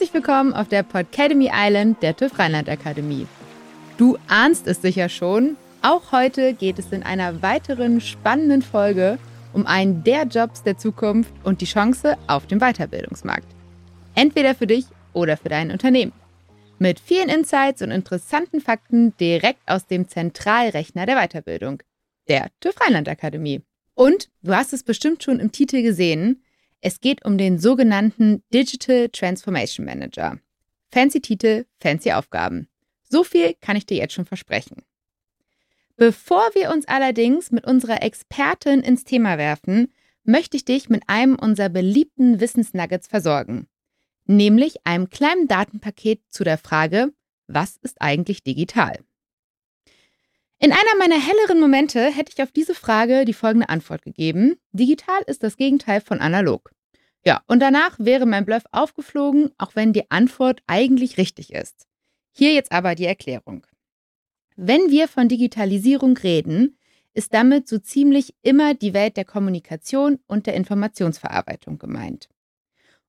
Herzlich willkommen auf der Podcademy Island der TÜV Rheinland Akademie. Du ahnst es sicher schon, auch heute geht es in einer weiteren spannenden Folge um einen der Jobs der Zukunft und die Chance auf dem Weiterbildungsmarkt. Entweder für dich oder für dein Unternehmen. Mit vielen Insights und interessanten Fakten direkt aus dem Zentralrechner der Weiterbildung, der TÜV Rheinland Akademie. Und du hast es bestimmt schon im Titel gesehen, es geht um den sogenannten Digital Transformation Manager. Fancy Titel, fancy Aufgaben. So viel kann ich dir jetzt schon versprechen. Bevor wir uns allerdings mit unserer Expertin ins Thema werfen, möchte ich dich mit einem unserer beliebten Wissensnuggets versorgen, nämlich einem kleinen Datenpaket zu der Frage, was ist eigentlich digital? In einer meiner helleren Momente hätte ich auf diese Frage die folgende Antwort gegeben. Digital ist das Gegenteil von analog. Ja, und danach wäre mein Bluff aufgeflogen, auch wenn die Antwort eigentlich richtig ist. Hier jetzt aber die Erklärung. Wenn wir von Digitalisierung reden, ist damit so ziemlich immer die Welt der Kommunikation und der Informationsverarbeitung gemeint.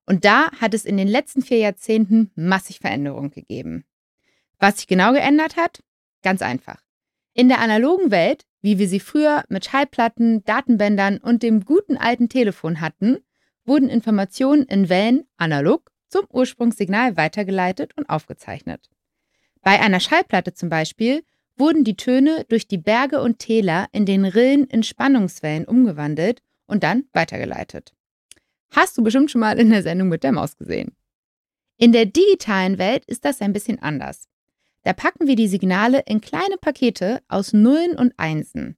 Und da hat es in den letzten vier Jahrzehnten massig Veränderungen gegeben. Was sich genau geändert hat? Ganz einfach. In der analogen Welt, wie wir sie früher mit Schallplatten, Datenbändern und dem guten alten Telefon hatten, wurden Informationen in Wellen analog zum Ursprungssignal weitergeleitet und aufgezeichnet. Bei einer Schallplatte zum Beispiel wurden die Töne durch die Berge und Täler in den Rillen in Spannungswellen umgewandelt und dann weitergeleitet. Hast du bestimmt schon mal in der Sendung mit der Maus gesehen. In der digitalen Welt ist das ein bisschen anders. Da packen wir die Signale in kleine Pakete aus Nullen und Einsen.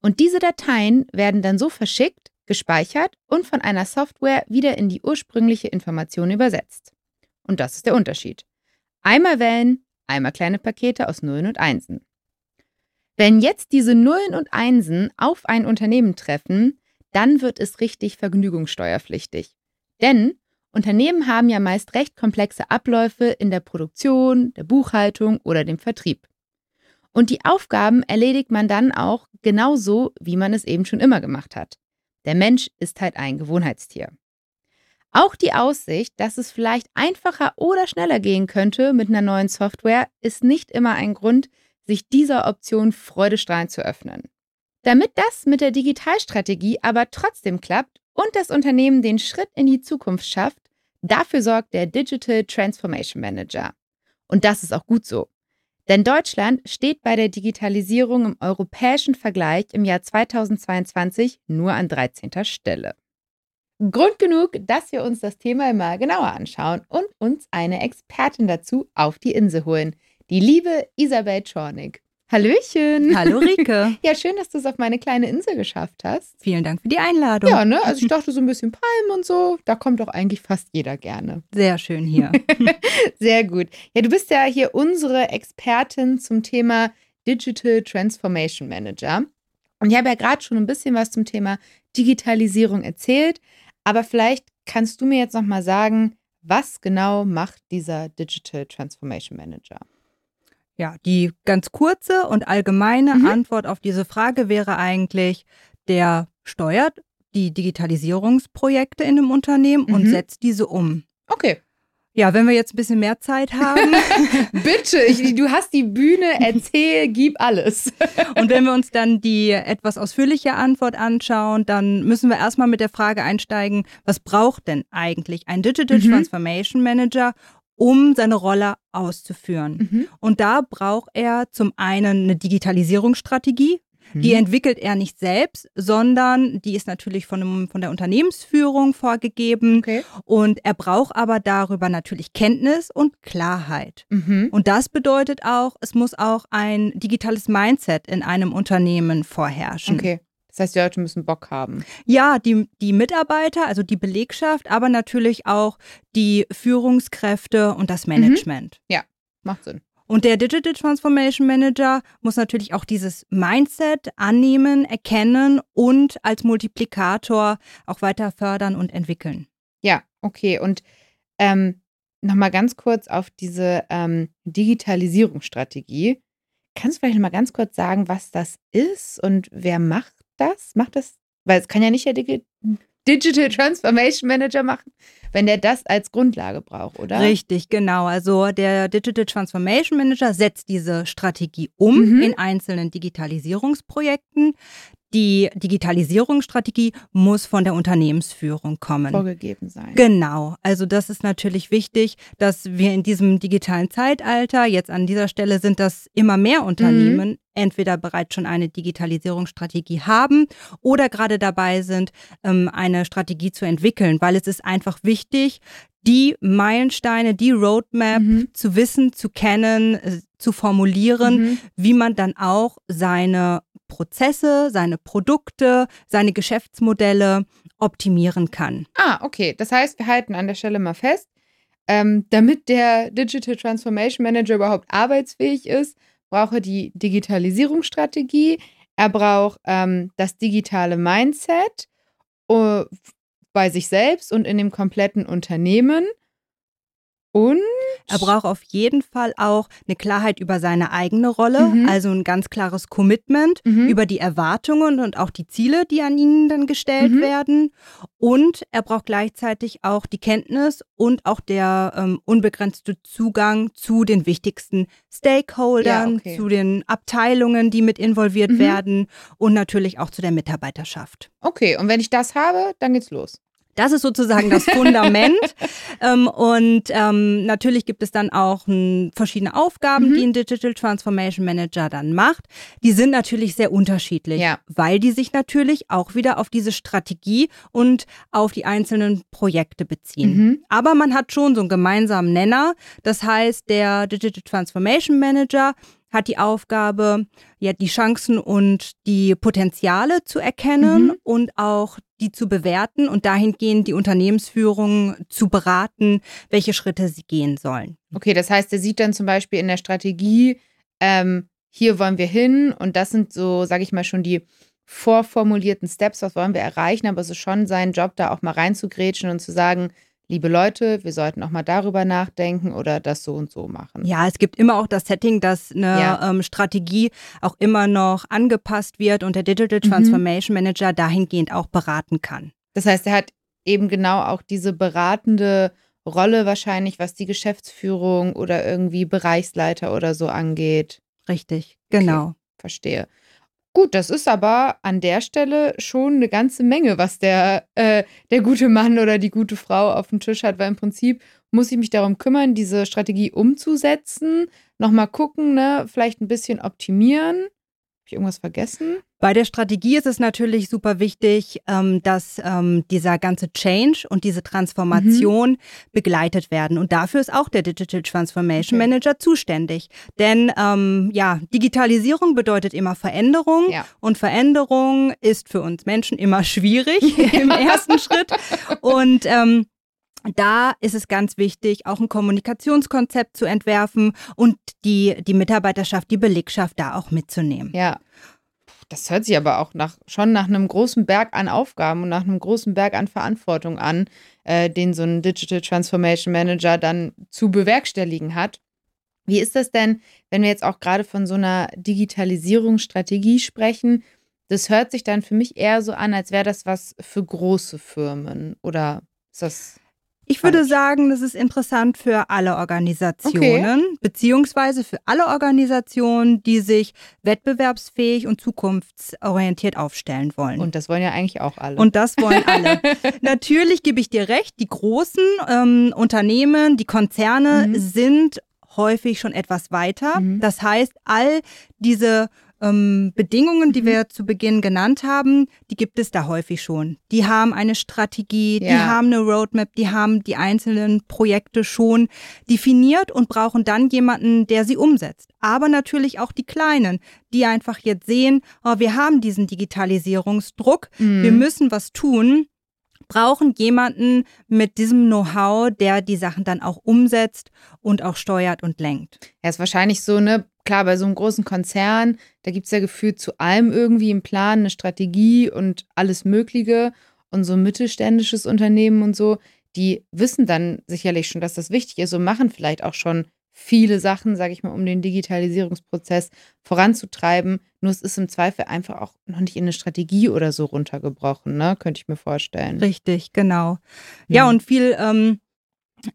Und diese Dateien werden dann so verschickt, gespeichert und von einer Software wieder in die ursprüngliche Information übersetzt. Und das ist der Unterschied. Einmal Wellen, einmal kleine Pakete aus Nullen und Einsen. Wenn jetzt diese Nullen und Einsen auf ein Unternehmen treffen, dann wird es richtig vergnügungssteuerpflichtig. Denn Unternehmen haben ja meist recht komplexe Abläufe in der Produktion, der Buchhaltung oder dem Vertrieb. Und die Aufgaben erledigt man dann auch genauso, wie man es eben schon immer gemacht hat. Der Mensch ist halt ein Gewohnheitstier. Auch die Aussicht, dass es vielleicht einfacher oder schneller gehen könnte mit einer neuen Software, ist nicht immer ein Grund, sich dieser Option freudestrahlend zu öffnen. Damit das mit der Digitalstrategie aber trotzdem klappt und das Unternehmen den Schritt in die Zukunft schafft, dafür sorgt der Digital Transformation Manager. Und das ist auch gut so. Denn Deutschland steht bei der Digitalisierung im europäischen Vergleich im Jahr 2022 nur an 13. Stelle. Grund genug, dass wir uns das Thema mal genauer anschauen und uns eine Expertin dazu auf die Insel holen, die liebe Isabel Czornik. Hallöchen. Hallo Rike. Ja, schön, dass du es auf meine kleine Insel geschafft hast. Vielen Dank für die Einladung. Ja, ne? Also ich dachte so ein bisschen Palmen und so, da kommt doch eigentlich fast jeder gerne. Sehr schön hier. Sehr gut. Ja, du bist ja hier unsere Expertin zum Thema Digital Transformation Manager. Und ich habe ja gerade schon ein bisschen was zum Thema Digitalisierung erzählt, aber vielleicht kannst du mir jetzt noch mal sagen, was genau macht dieser Digital Transformation Manager? Ja, die ganz kurze und allgemeine mhm. Antwort auf diese Frage wäre eigentlich, der steuert die Digitalisierungsprojekte in einem Unternehmen mhm. und setzt diese um. Okay. Ja, wenn wir jetzt ein bisschen mehr Zeit haben. Bitte, ich, du hast die Bühne, erzähl, gib alles. Und wenn wir uns dann die etwas ausführliche Antwort anschauen, dann müssen wir erstmal mit der Frage einsteigen, was braucht denn eigentlich ein Digital mhm. Transformation Manager, um seine Rolle auszuführen. Mhm. Und da braucht er zum einen eine Digitalisierungsstrategie. Die mhm. entwickelt er nicht selbst, sondern die ist natürlich von, einem, von der Unternehmensführung vorgegeben. Okay. Und er braucht aber darüber natürlich Kenntnis und Klarheit. Mhm. Und das bedeutet auch, es muss auch ein digitales Mindset in einem Unternehmen vorherrschen. Okay. Das heißt, die Leute müssen Bock haben. Ja, die, die Mitarbeiter, also die Belegschaft, aber natürlich auch die Führungskräfte und das mhm. Management. Mhm. Ja, macht Sinn. Und der Digital Transformation Manager muss natürlich auch dieses Mindset annehmen, erkennen und als Multiplikator auch weiter fördern und entwickeln. Ja, okay. Und ähm, nochmal ganz kurz auf diese ähm, Digitalisierungsstrategie. Kannst du vielleicht nochmal ganz kurz sagen, was das ist und wer macht das? Macht das? Weil es kann ja nicht der Digi Digital Transformation Manager machen, wenn der das als Grundlage braucht, oder? Richtig, genau. Also der Digital Transformation Manager setzt diese Strategie um mhm. in einzelnen Digitalisierungsprojekten. Die Digitalisierungsstrategie muss von der Unternehmensführung kommen. Vorgegeben sein. Genau. Also das ist natürlich wichtig, dass wir in diesem digitalen Zeitalter, jetzt an dieser Stelle sind das immer mehr Unternehmen, mhm. entweder bereits schon eine Digitalisierungsstrategie haben oder gerade dabei sind, ähm, eine Strategie zu entwickeln, weil es ist einfach wichtig, die Meilensteine, die Roadmap mhm. zu wissen, zu kennen, äh, zu formulieren, mhm. wie man dann auch seine Prozesse, seine Produkte, seine Geschäftsmodelle optimieren kann. Ah, okay. Das heißt, wir halten an der Stelle mal fest, ähm, damit der Digital Transformation Manager überhaupt arbeitsfähig ist, braucht er die Digitalisierungsstrategie, er braucht ähm, das digitale Mindset uh, bei sich selbst und in dem kompletten Unternehmen. Und er braucht auf jeden Fall auch eine Klarheit über seine eigene Rolle, mhm. also ein ganz klares Commitment mhm. über die Erwartungen und auch die Ziele, die an ihn dann gestellt mhm. werden. Und er braucht gleichzeitig auch die Kenntnis und auch der ähm, unbegrenzte Zugang zu den wichtigsten Stakeholdern, ja, okay. zu den Abteilungen, die mit involviert mhm. werden und natürlich auch zu der Mitarbeiterschaft. Okay, und wenn ich das habe, dann geht's los. Das ist sozusagen das Fundament. ähm, und ähm, natürlich gibt es dann auch m, verschiedene Aufgaben, mhm. die ein Digital Transformation Manager dann macht. Die sind natürlich sehr unterschiedlich, ja. weil die sich natürlich auch wieder auf diese Strategie und auf die einzelnen Projekte beziehen. Mhm. Aber man hat schon so einen gemeinsamen Nenner. Das heißt, der Digital Transformation Manager hat die Aufgabe, ja, die Chancen und die Potenziale zu erkennen mhm. und auch die zu bewerten und dahingehend die Unternehmensführung zu beraten, welche Schritte sie gehen sollen. Okay, das heißt, er sieht dann zum Beispiel in der Strategie, ähm, hier wollen wir hin und das sind so, sage ich mal, schon die vorformulierten Steps, was wollen wir erreichen, aber es ist schon sein Job, da auch mal reinzugrätschen und zu sagen, liebe Leute, wir sollten auch mal darüber nachdenken oder das so und so machen. Ja, es gibt immer auch das Setting, dass eine ja. ähm, Strategie auch immer noch angepasst wird und der Digital mhm. Transformation mhm. Manager dahingehend auch beraten kann. Das heißt, er hat eben genau auch diese beratende Rolle wahrscheinlich, was die Geschäftsführung oder irgendwie Bereichsleiter oder so angeht. Richtig, genau. Okay, verstehe. Gut, das ist aber an der Stelle schon eine ganze Menge, was der, äh, der gute Mann oder die gute Frau auf dem Tisch hat, weil im Prinzip muss ich mich darum kümmern, diese Strategie umzusetzen, nochmal gucken, ne, vielleicht ein bisschen optimieren ich irgendwas vergessen? Bei der Strategie ist es natürlich super wichtig, ähm, dass ähm, dieser ganze Change und diese Transformation mhm. begleitet werden. Und dafür ist auch der Digital Transformation okay. Manager zuständig. Denn ähm, ja, Digitalisierung bedeutet immer Veränderung ja. und Veränderung ist für uns Menschen immer schwierig im ersten Schritt. Und ähm, da ist es ganz wichtig, auch ein Kommunikationskonzept zu entwerfen und die, die Mitarbeiterschaft, die Belegschaft da auch mitzunehmen. Ja. Das hört sich aber auch nach, schon nach einem großen Berg an Aufgaben und nach einem großen Berg an Verantwortung an, äh, den so ein Digital Transformation Manager dann zu bewerkstelligen hat. Wie ist das denn, wenn wir jetzt auch gerade von so einer Digitalisierungsstrategie sprechen? Das hört sich dann für mich eher so an, als wäre das was für große Firmen. Oder ist das ich würde sagen, das ist interessant für alle Organisationen, okay. beziehungsweise für alle Organisationen, die sich wettbewerbsfähig und zukunftsorientiert aufstellen wollen. Und das wollen ja eigentlich auch alle. Und das wollen alle. Natürlich gebe ich dir recht, die großen ähm, Unternehmen, die Konzerne mhm. sind häufig schon etwas weiter. Mhm. Das heißt, all diese ähm, Bedingungen, die mhm. wir zu Beginn genannt haben, die gibt es da häufig schon. Die haben eine Strategie, ja. die haben eine Roadmap, die haben die einzelnen Projekte schon definiert und brauchen dann jemanden, der sie umsetzt. Aber natürlich auch die Kleinen, die einfach jetzt sehen, oh, wir haben diesen Digitalisierungsdruck, mhm. wir müssen was tun brauchen jemanden mit diesem Know-how, der die Sachen dann auch umsetzt und auch steuert und lenkt. Ja, ist wahrscheinlich so, ne? Klar, bei so einem großen Konzern, da gibt es ja gefühlt zu allem irgendwie einen Plan, eine Strategie und alles Mögliche. Und so ein mittelständisches Unternehmen und so, die wissen dann sicherlich schon, dass das wichtig ist und machen vielleicht auch schon viele Sachen, sage ich mal, um den Digitalisierungsprozess voranzutreiben. Nur es ist im Zweifel einfach auch noch nicht in eine Strategie oder so runtergebrochen, ne? Könnte ich mir vorstellen. Richtig, genau. Ja, ja und viel ähm,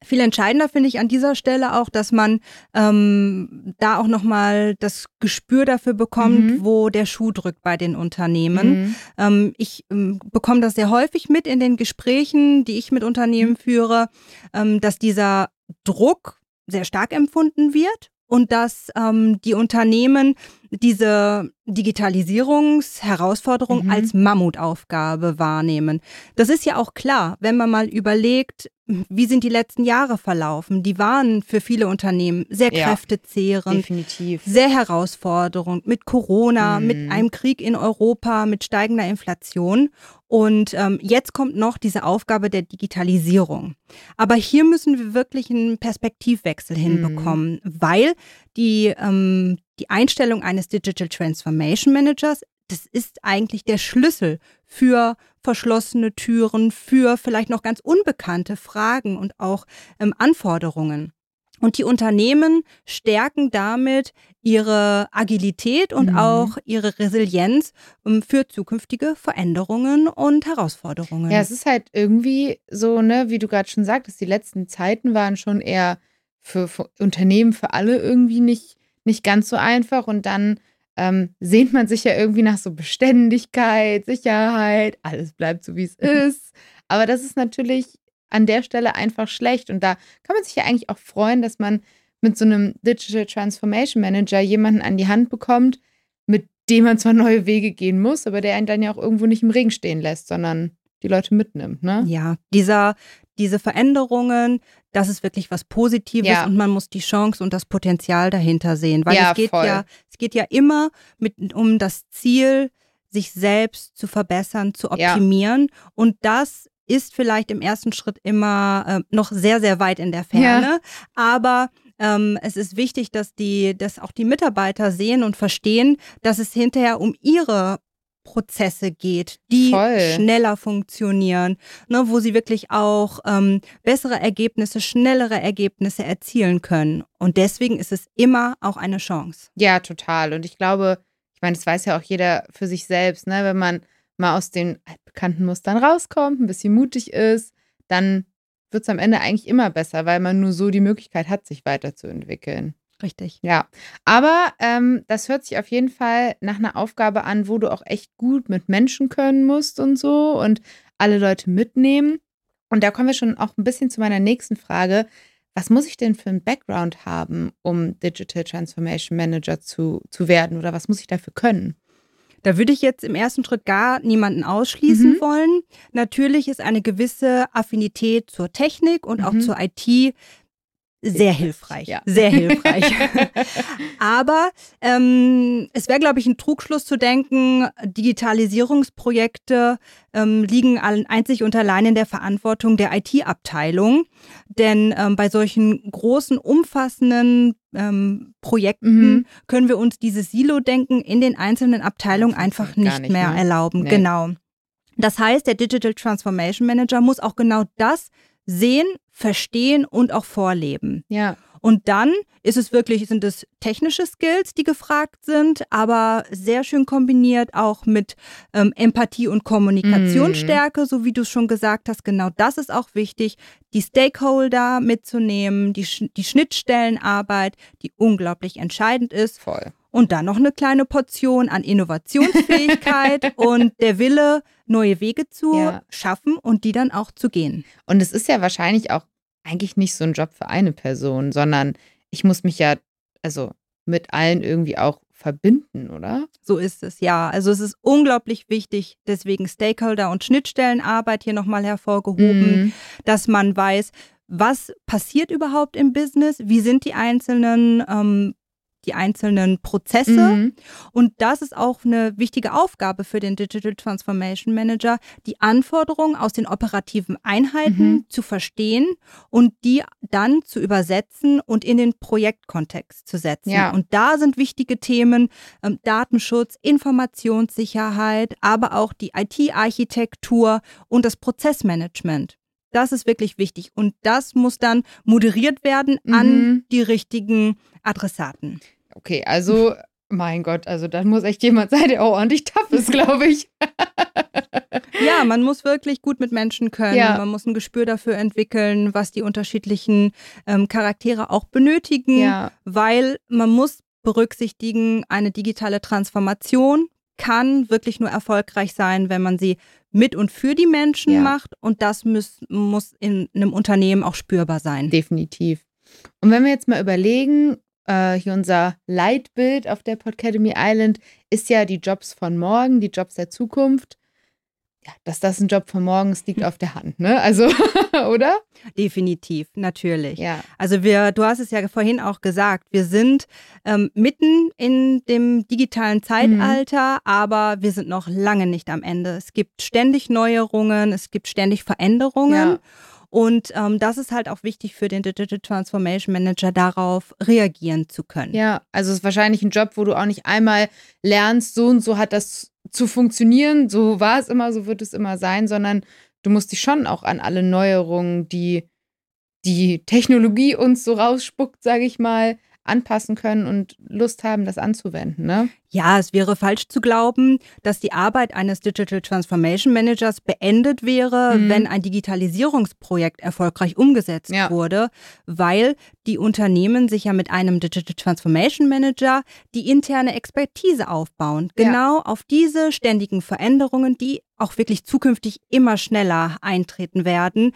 viel entscheidender finde ich an dieser Stelle auch, dass man ähm, da auch nochmal das Gespür dafür bekommt, mhm. wo der Schuh drückt bei den Unternehmen. Mhm. Ähm, ich ähm, bekomme das sehr häufig mit in den Gesprächen, die ich mit Unternehmen mhm. führe, ähm, dass dieser Druck sehr stark empfunden wird und dass ähm, die Unternehmen diese Digitalisierungsherausforderung mhm. als Mammutaufgabe wahrnehmen. Das ist ja auch klar, wenn man mal überlegt, wie sind die letzten Jahre verlaufen? Die waren für viele Unternehmen sehr ja, kräftezehrend, definitiv. sehr herausfordernd mit Corona, mhm. mit einem Krieg in Europa, mit steigender Inflation. Und ähm, jetzt kommt noch diese Aufgabe der Digitalisierung. Aber hier müssen wir wirklich einen Perspektivwechsel mhm. hinbekommen, weil die, ähm, die Einstellung eines Digital Transformation Managers, das ist eigentlich der Schlüssel für verschlossene Türen, für vielleicht noch ganz unbekannte Fragen und auch ähm, Anforderungen. Und die Unternehmen stärken damit ihre Agilität und mhm. auch ihre Resilienz um, für zukünftige Veränderungen und Herausforderungen. Ja, es ist halt irgendwie so, ne, wie du gerade schon sagtest, die letzten Zeiten waren schon eher für, für Unternehmen, für alle irgendwie nicht, nicht ganz so einfach. Und dann ähm, sehnt man sich ja irgendwie nach so Beständigkeit, Sicherheit, alles bleibt so, wie es ist. Aber das ist natürlich an der Stelle einfach schlecht. Und da kann man sich ja eigentlich auch freuen, dass man mit so einem Digital Transformation Manager jemanden an die Hand bekommt, mit dem man zwar neue Wege gehen muss, aber der einen dann ja auch irgendwo nicht im Regen stehen lässt, sondern die Leute mitnimmt. Ne? Ja, dieser, diese Veränderungen, das ist wirklich was Positives ja. und man muss die Chance und das Potenzial dahinter sehen. Weil ja, es geht voll. ja, es geht ja immer mit, um das Ziel, sich selbst zu verbessern, zu optimieren. Ja. Und das ist vielleicht im ersten Schritt immer äh, noch sehr, sehr weit in der Ferne. Aber ähm, es ist wichtig, dass die, dass auch die Mitarbeiter sehen und verstehen, dass es hinterher um ihre Prozesse geht, die Voll. schneller funktionieren, ne, wo sie wirklich auch ähm, bessere Ergebnisse, schnellere Ergebnisse erzielen können. Und deswegen ist es immer auch eine Chance. Ja, total. Und ich glaube, ich meine, das weiß ja auch jeder für sich selbst, ne, wenn man mal aus den bekannten Mustern rauskommt, ein bisschen mutig ist, dann wird es am Ende eigentlich immer besser, weil man nur so die Möglichkeit hat, sich weiterzuentwickeln. Richtig. Ja, aber ähm, das hört sich auf jeden Fall nach einer Aufgabe an, wo du auch echt gut mit Menschen können musst und so und alle Leute mitnehmen. Und da kommen wir schon auch ein bisschen zu meiner nächsten Frage. Was muss ich denn für einen Background haben, um Digital Transformation Manager zu, zu werden oder was muss ich dafür können? Da würde ich jetzt im ersten Schritt gar niemanden ausschließen mhm. wollen. Natürlich ist eine gewisse Affinität zur Technik und mhm. auch zur IT sehr hilfreich, ja. sehr hilfreich. Aber ähm, es wäre, glaube ich, ein Trugschluss zu denken, Digitalisierungsprojekte ähm, liegen einzig und allein in der Verantwortung der IT-Abteilung. Denn ähm, bei solchen großen, umfassenden ähm, Projekten mhm. können wir uns dieses Silo-Denken in den einzelnen Abteilungen einfach nicht, nicht, mehr ne? erlauben. Nee. Genau. Das heißt, der Digital Transformation Manager muss auch genau das sehen, verstehen und auch vorleben. Ja. Und dann ist es wirklich, sind es technische Skills, die gefragt sind, aber sehr schön kombiniert auch mit ähm, Empathie und Kommunikationsstärke, mm. so wie du es schon gesagt hast. Genau das ist auch wichtig, die Stakeholder mitzunehmen, die, die Schnittstellenarbeit, die unglaublich entscheidend ist. Voll. Und dann noch eine kleine Portion an Innovationsfähigkeit und der Wille, neue Wege zu ja. schaffen und die dann auch zu gehen. Und es ist ja wahrscheinlich auch eigentlich nicht so ein Job für eine Person, sondern ich muss mich ja also mit allen irgendwie auch verbinden, oder? So ist es, ja. Also es ist unglaublich wichtig, deswegen Stakeholder- und Schnittstellenarbeit hier nochmal hervorgehoben, mhm. dass man weiß, was passiert überhaupt im Business, wie sind die einzelnen ähm, die einzelnen Prozesse. Mhm. Und das ist auch eine wichtige Aufgabe für den Digital Transformation Manager, die Anforderungen aus den operativen Einheiten mhm. zu verstehen und die dann zu übersetzen und in den Projektkontext zu setzen. Ja. Und da sind wichtige Themen ähm, Datenschutz, Informationssicherheit, aber auch die IT-Architektur und das Prozessmanagement. Das ist wirklich wichtig. Und das muss dann moderiert werden an Mhm. die richtigen Adressaten. Okay, also, mein Gott, also dann muss echt jemand sein, der auch ordentlich tough ist, glaube ich. Ja, man muss wirklich gut mit Menschen können. Ja. Man muss ein Gespür dafür entwickeln, was die unterschiedlichen ähm, Charaktere auch benötigen, Ja. weil man muss berücksichtigen, eine digitale Transformation kann wirklich nur erfolgreich sein, wenn man sie mit und für die Menschen Ja. macht und das muss, muss in einem Unternehmen auch spürbar sein. Definitiv. Und wenn wir jetzt mal überlegen, äh, hier unser Leitbild auf der Podcademy Island ist ja die Jobs von morgen, die Jobs der Zukunft. Ja, dass das ein Job von morgen ist, liegt auf der Hand, ne? Also, oder? Definitiv, natürlich. Ja. Also wir, du hast es ja vorhin auch gesagt, wir sind ähm, mitten in dem digitalen Zeitalter, aber wir sind noch lange nicht am Ende. Es gibt ständig Neuerungen, es gibt ständig Veränderungen. Ja. Und ähm, das ist halt auch wichtig für den Digital Transformation Manager, darauf reagieren zu können. Ja, also es ist wahrscheinlich ein Job, wo du auch nicht einmal lernst, so und so hat das zu funktionieren, so war es immer, so wird es immer sein, sondern du musst dich schon auch an alle Neuerungen, die die Technologie uns so rausspuckt, sage ich mal, anpassen können und Lust haben, das anzuwenden, ne? Ja, es wäre falsch zu glauben, dass die Arbeit eines Digital Transformation Managers beendet wäre, Mhm. wenn ein Digitalisierungsprojekt erfolgreich umgesetzt Ja. wurde, weil die Unternehmen sich ja mit einem Digital Transformation Manager die interne Expertise aufbauen. Ja. Genau auf diese ständigen Veränderungen, die auch wirklich zukünftig immer schneller eintreten werden,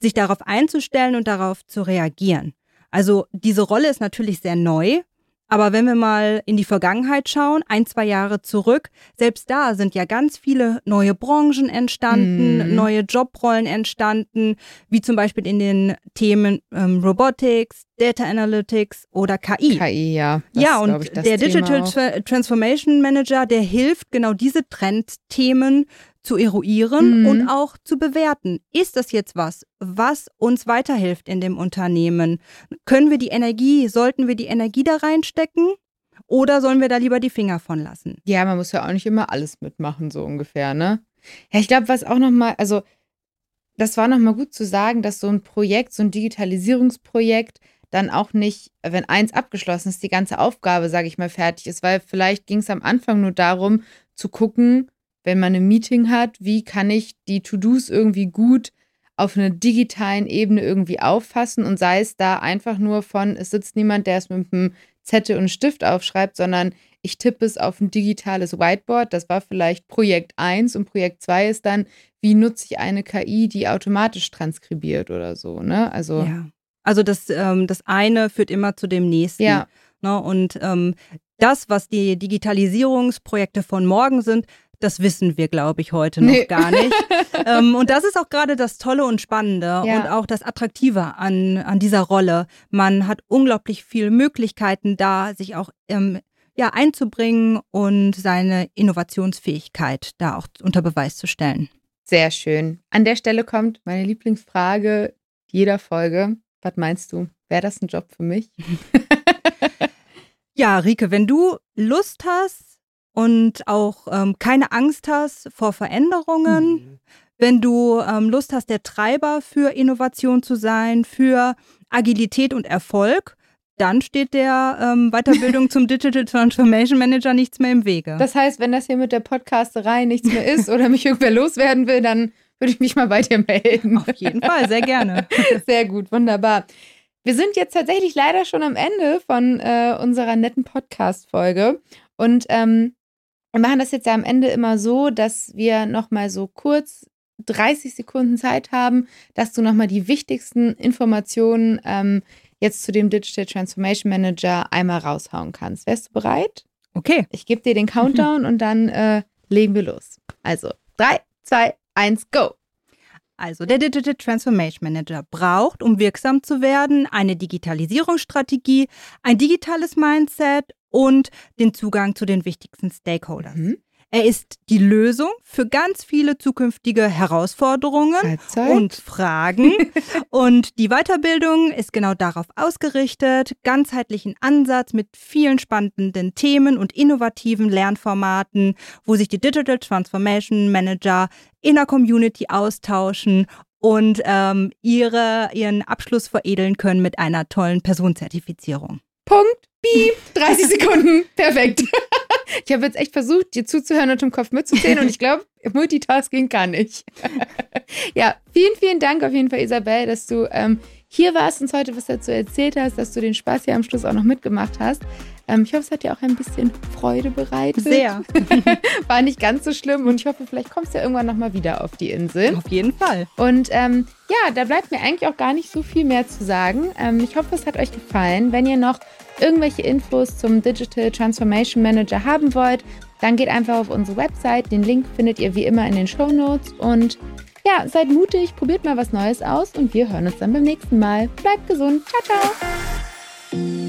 sich darauf einzustellen und darauf zu reagieren. Also diese Rolle ist natürlich sehr neu, aber wenn wir mal in die Vergangenheit schauen, ein, zwei Jahre zurück, selbst da sind ja ganz viele neue Branchen entstanden, Mhm. neue Jobrollen entstanden, wie zum Beispiel in den Themen ähm, Robotics, Data Analytics oder KI. KI, ja. Das ja, ist, und glaub ich, der Thema Digital auch. Tra Transformation Manager, der hilft, genau diese Trendthemen zu eruieren Mhm. und auch zu bewerten. Ist das jetzt was, was uns weiterhilft in dem Unternehmen? Können wir die Energie, sollten wir die Energie da reinstecken? Oder sollen wir da lieber die Finger von lassen? Ja, man muss ja auch nicht immer alles mitmachen, so ungefähr, ne? Ja, ich glaube, was auch nochmal, also das war nochmal gut zu sagen, dass so ein Projekt, so ein Digitalisierungsprojekt dann auch nicht, wenn eins abgeschlossen ist, die ganze Aufgabe, sage ich mal, fertig ist, weil vielleicht ging es am Anfang nur darum zu gucken, wenn man ein Meeting hat, wie kann ich die To-Dos irgendwie gut auf einer digitalen Ebene irgendwie auffassen und sei es da einfach nur von, es sitzt niemand, der es mit einem Zettel und Stift aufschreibt, sondern ich tippe es auf ein digitales Whiteboard. Das war vielleicht Projekt 1 und Projekt 2 ist dann, wie nutze ich eine KI, die automatisch transkribiert oder so, ne? Also, Ja. Also das, ähm, das eine führt immer zu dem nächsten. Ja. Ne? Und ähm, das, was die Digitalisierungsprojekte von morgen sind, das wissen wir, glaube ich, heute noch Nee. gar nicht. ähm, und das ist auch gerade das Tolle und Spannende Ja. und auch das Attraktive an, an dieser Rolle. Man hat unglaublich viele Möglichkeiten da, sich auch ähm, ja, einzubringen und seine Innovationsfähigkeit da auch unter Beweis zu stellen. sehr schön. An der Stelle kommt meine Lieblingsfrage jeder Folge. Was meinst du? Wäre das ein Job für mich? Ja, Rike, wenn du Lust hast und auch ähm, keine Angst hast vor Veränderungen, Mhm. wenn du ähm, Lust hast, der Treiber für Innovation zu sein, für Agilität und Erfolg, dann steht der ähm, Weiterbildung zum Digital Transformation Manager nichts mehr im Wege. Das heißt, wenn das hier mit der Podcasterei nichts mehr ist oder mich irgendwer loswerden will, dann würde ich mich mal bei dir melden. Auf jeden Fall, sehr gerne. Sehr gut, wunderbar. Wir sind jetzt tatsächlich leider schon am Ende von äh, unserer netten Podcast-Folge. Und ähm, wir machen das jetzt ja am Ende immer so, dass wir nochmal so kurz 30 Sekunden Zeit haben, dass du nochmal die wichtigsten Informationen ähm, jetzt zu dem Digital Transformation Manager einmal raushauen kannst. Wärst du bereit? Okay. Ich gebe dir den Countdown und dann äh, legen wir los. Also 3, 2, 1, go! Also der Digital Transformation Manager braucht, um wirksam zu werden, eine Digitalisierungsstrategie, ein digitales Mindset und den Zugang zu den wichtigsten Stakeholders. Mhm. Er ist die Lösung für ganz viele zukünftige Herausforderungen Halbzeit. und Fragen. und die Weiterbildung ist genau darauf ausgerichtet, ganzheitlichen Ansatz mit vielen spannenden Themen und innovativen Lernformaten, wo sich die Digital Transformation Manager in der Community austauschen und ähm, ihre, ihren Abschluss veredeln können mit einer tollen Personenzertifizierung. Punkt, Piep, 30 Sekunden, perfekt. Ich habe jetzt echt versucht, dir zuzuhören und im Kopf mitzuzählen und ich glaube, Multitasking kann ich. Ja, vielen, vielen Dank auf jeden Fall, Isabel, dass du ähm, hier warst und uns heute was dazu erzählt hast, dass du den Spaß hier am Schluss auch noch mitgemacht hast. Ähm, ich hoffe, es hat dir auch ein bisschen Freude bereitet. Sehr. War nicht ganz so schlimm und ich hoffe, vielleicht kommst du ja irgendwann nochmal wieder auf die Insel. Auf jeden Fall. Und ähm, ja, da bleibt mir eigentlich auch gar nicht so viel mehr zu sagen. Ähm, ich hoffe, es hat euch gefallen. Wenn ihr noch irgendwelche Infos zum Digital Transformation Manager haben wollt, dann geht einfach auf unsere Website. Den Link findet ihr wie immer in den Show Notes. Und ja, seid mutig, probiert mal was Neues aus und wir hören uns dann beim nächsten Mal. Bleibt gesund. Ciao, ciao.